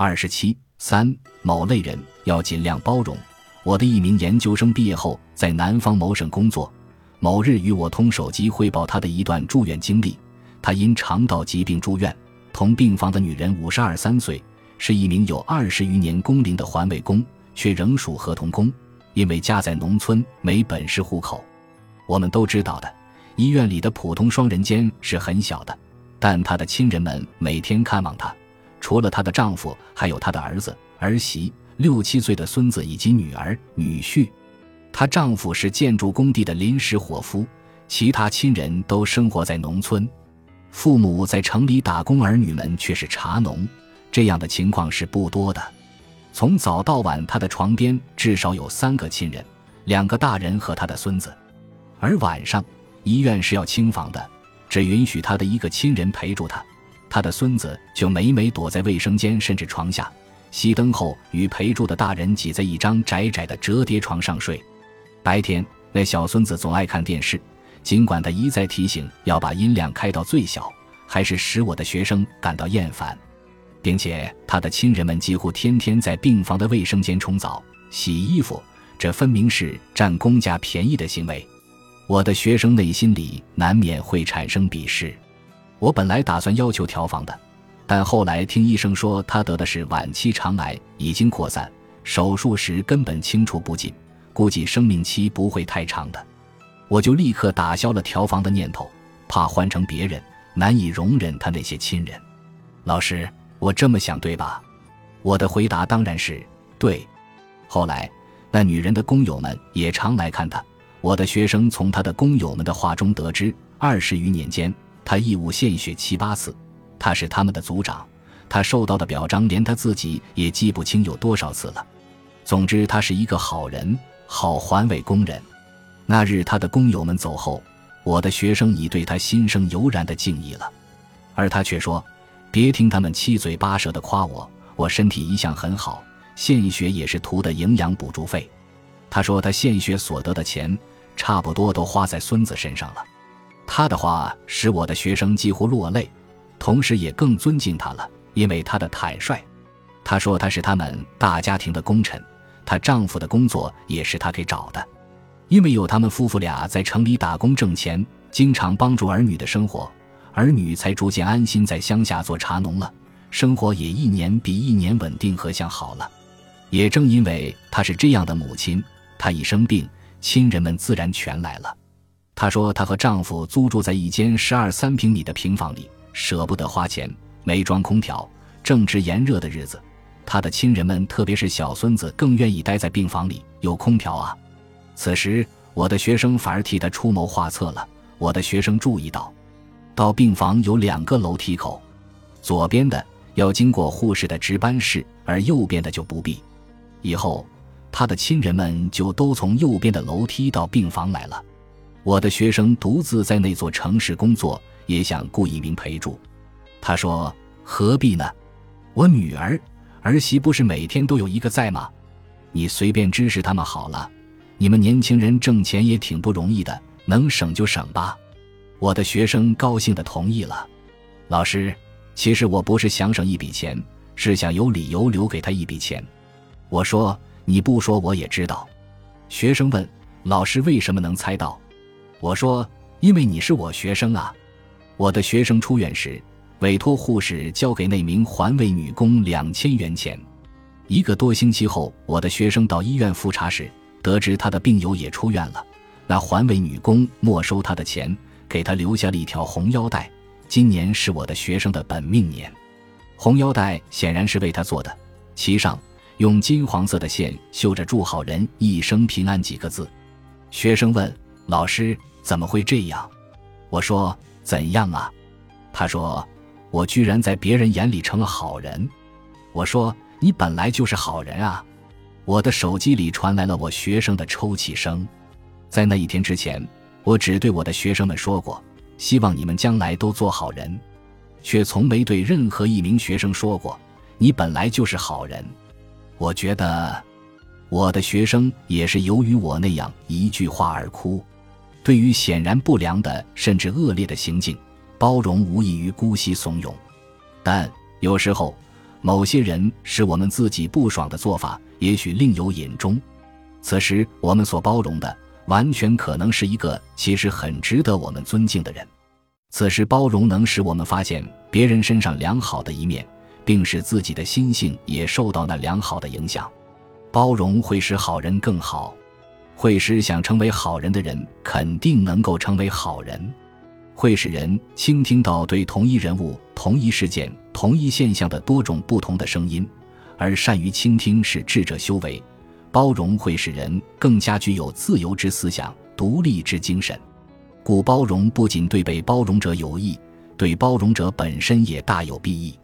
二十七三某类人要尽量包容。我的一名研究生毕业后在南方某省工作，某日与我通手机汇报他的一段住院经历。他因肠道疾病住院，同病房的女人五十二三岁，是一名有二十余年工龄的环卫工，却仍属合同工，因为家在农村没本市户口。我们都知道的，医院里的普通双人间是很小的，但他的亲人们每天看望他，除了她的丈夫，还有她的儿子、儿媳、六七岁的孙子以及女儿、女婿。她丈夫是建筑工地的临时伙夫，其他亲人都生活在农村。父母在城里打工，儿女们却是茶农，这样的情况是不多的。从早到晚，他的床边至少有三个亲人，两个大人和他的孙子。而晚上，医院是要清房的，只允许他的一个亲人陪住他，他的孙子就每每躲在卫生间甚至床下，熄灯后与陪住的大人挤在一张窄窄的折叠床上睡。白天，那小孙子总爱看电视。尽管他一再提醒要把音量开到最小，还是使我的学生感到厌烦，并且他的亲人们几乎天天在病房的卫生间冲澡、洗衣服，这分明是占公家便宜的行为。我的学生内心里难免会产生鄙视。我本来打算要求调房的，但后来听医生说他得的是晚期肠癌，已经扩散，手术时根本清除不尽，估计生命期不会太长的。我就立刻打消了调房的念头，怕换成别人，难以容忍他那些亲人。老师，我这么想对吧？我的回答当然是对。后来，那女人的工友们也常来看她。我的学生从她的工友们的话中得知，二十余年间，他义务献血七八次。他是他们的组长，他受到的表彰连他自己也记不清有多少次了。总之，他是一个好人，好环卫工人。那日，他的工友们走后，我的学生已对他心生油然的敬意了，而他却说：“别听他们七嘴八舌的夸我，我身体一向很好，献血也是图的营养补助费。”他说他献血所得的钱，差不多都花在孙子身上了。他的话使我的学生几乎落泪，同时也更尊敬他了，因为他的坦率。他说他是他们大家庭的功臣，她丈夫的工作也是他给找的。因为有他们夫妇俩在城里打工挣钱，经常帮助儿女的生活，儿女才逐渐安心在乡下做茶农了，生活也一年比一年稳定和向好了。也正因为她是这样的母亲，她一生病，亲人们自然全来了。她说，她和丈夫租住在一间十二三平米的平房里，舍不得花钱，没装空调，正值炎热的日子，她的亲人们，特别是小孙子，更愿意待在病房里，有空调啊。此时，我的学生反而替他出谋划策了。我的学生注意到，到病房有两个楼梯口，左边的要经过护士的值班室，而右边的就不必。以后，他的亲人们就都从右边的楼梯到病房来了。我的学生独自在那座城市工作，也想雇一名陪住。他说：“何必呢？我女儿、儿媳不是每天都有一个在吗？你随便支持他们好了。”你们年轻人挣钱也挺不容易的，能省就省吧。我的学生高兴地同意了。老师，其实我不是想省一笔钱，是想有理由留给他一笔钱。我说你不说我也知道。学生问老师为什么能猜到？我说因为你是我学生啊。我的学生出院时，委托护士交给那名环卫女工两千元钱。一个多星期后，我的学生到医院复查时。得知他的病友也出院了，那环卫女工没收他的钱，给他留下了一条红腰带。今年是我的学生的本命年，红腰带显然是为他做的，其上用金黄色的线绣着“祝好人一生平安”几个字。学生问老师：“怎么会这样？”我说：“怎样啊？”他说：“我居然在别人眼里成了好人。”我说：“你本来就是好人啊。”我的手机里传来了我学生的抽泣声，在那一天之前，我只对我的学生们说过，希望你们将来都做好人，却从没对任何一名学生说过，你本来就是好人。我觉得，我的学生也是由于我那样一句话而哭。对于显然不良的甚至恶劣的行径，包容无异于姑息怂恿，但有时候。某些人使我们自己不爽的做法，也许另有隐衷。此时，我们所包容的，完全可能是一个其实很值得我们尊敬的人。此时，包容能使我们发现别人身上良好的一面，并使自己的心性也受到那良好的影响。包容会使好人更好，会使想成为好人的人肯定能够成为好人，会使人倾听到对同一人物、同一事件、同一现象的多种不同的声音，而善于倾听是智者修为。包容会使人更加具有自由之思想、独立之精神，故包容不仅对被包容者有益，对包容者本身也大有裨益。